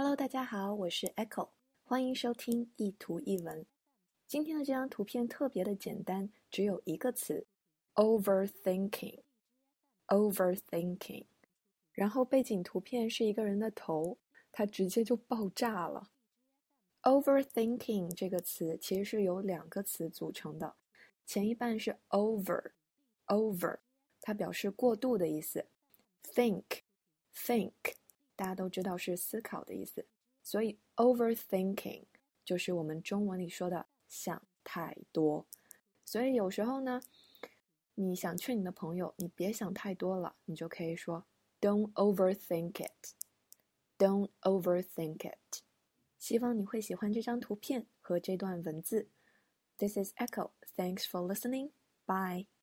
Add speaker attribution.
Speaker 1: Hello，大家好，我是 Echo，欢迎收听一图一文。今天的这张图片特别的简单，只有一个词：overthinking。overthinking。然后背景图片是一个人的头，他直接就爆炸了。overthinking 这个词其实是由两个词组成的，前一半是 over，over，它表示过度的意思。think，think。大家都知道是思考的意思，所以 overthinking 就是我们中文里说的想太多。所以有时候呢，你想劝你的朋友，你别想太多了，你就可以说 Don't overthink it. Don't overthink it. 希望你会喜欢这张图片和这段文字。This is Echo. Thanks for listening. Bye.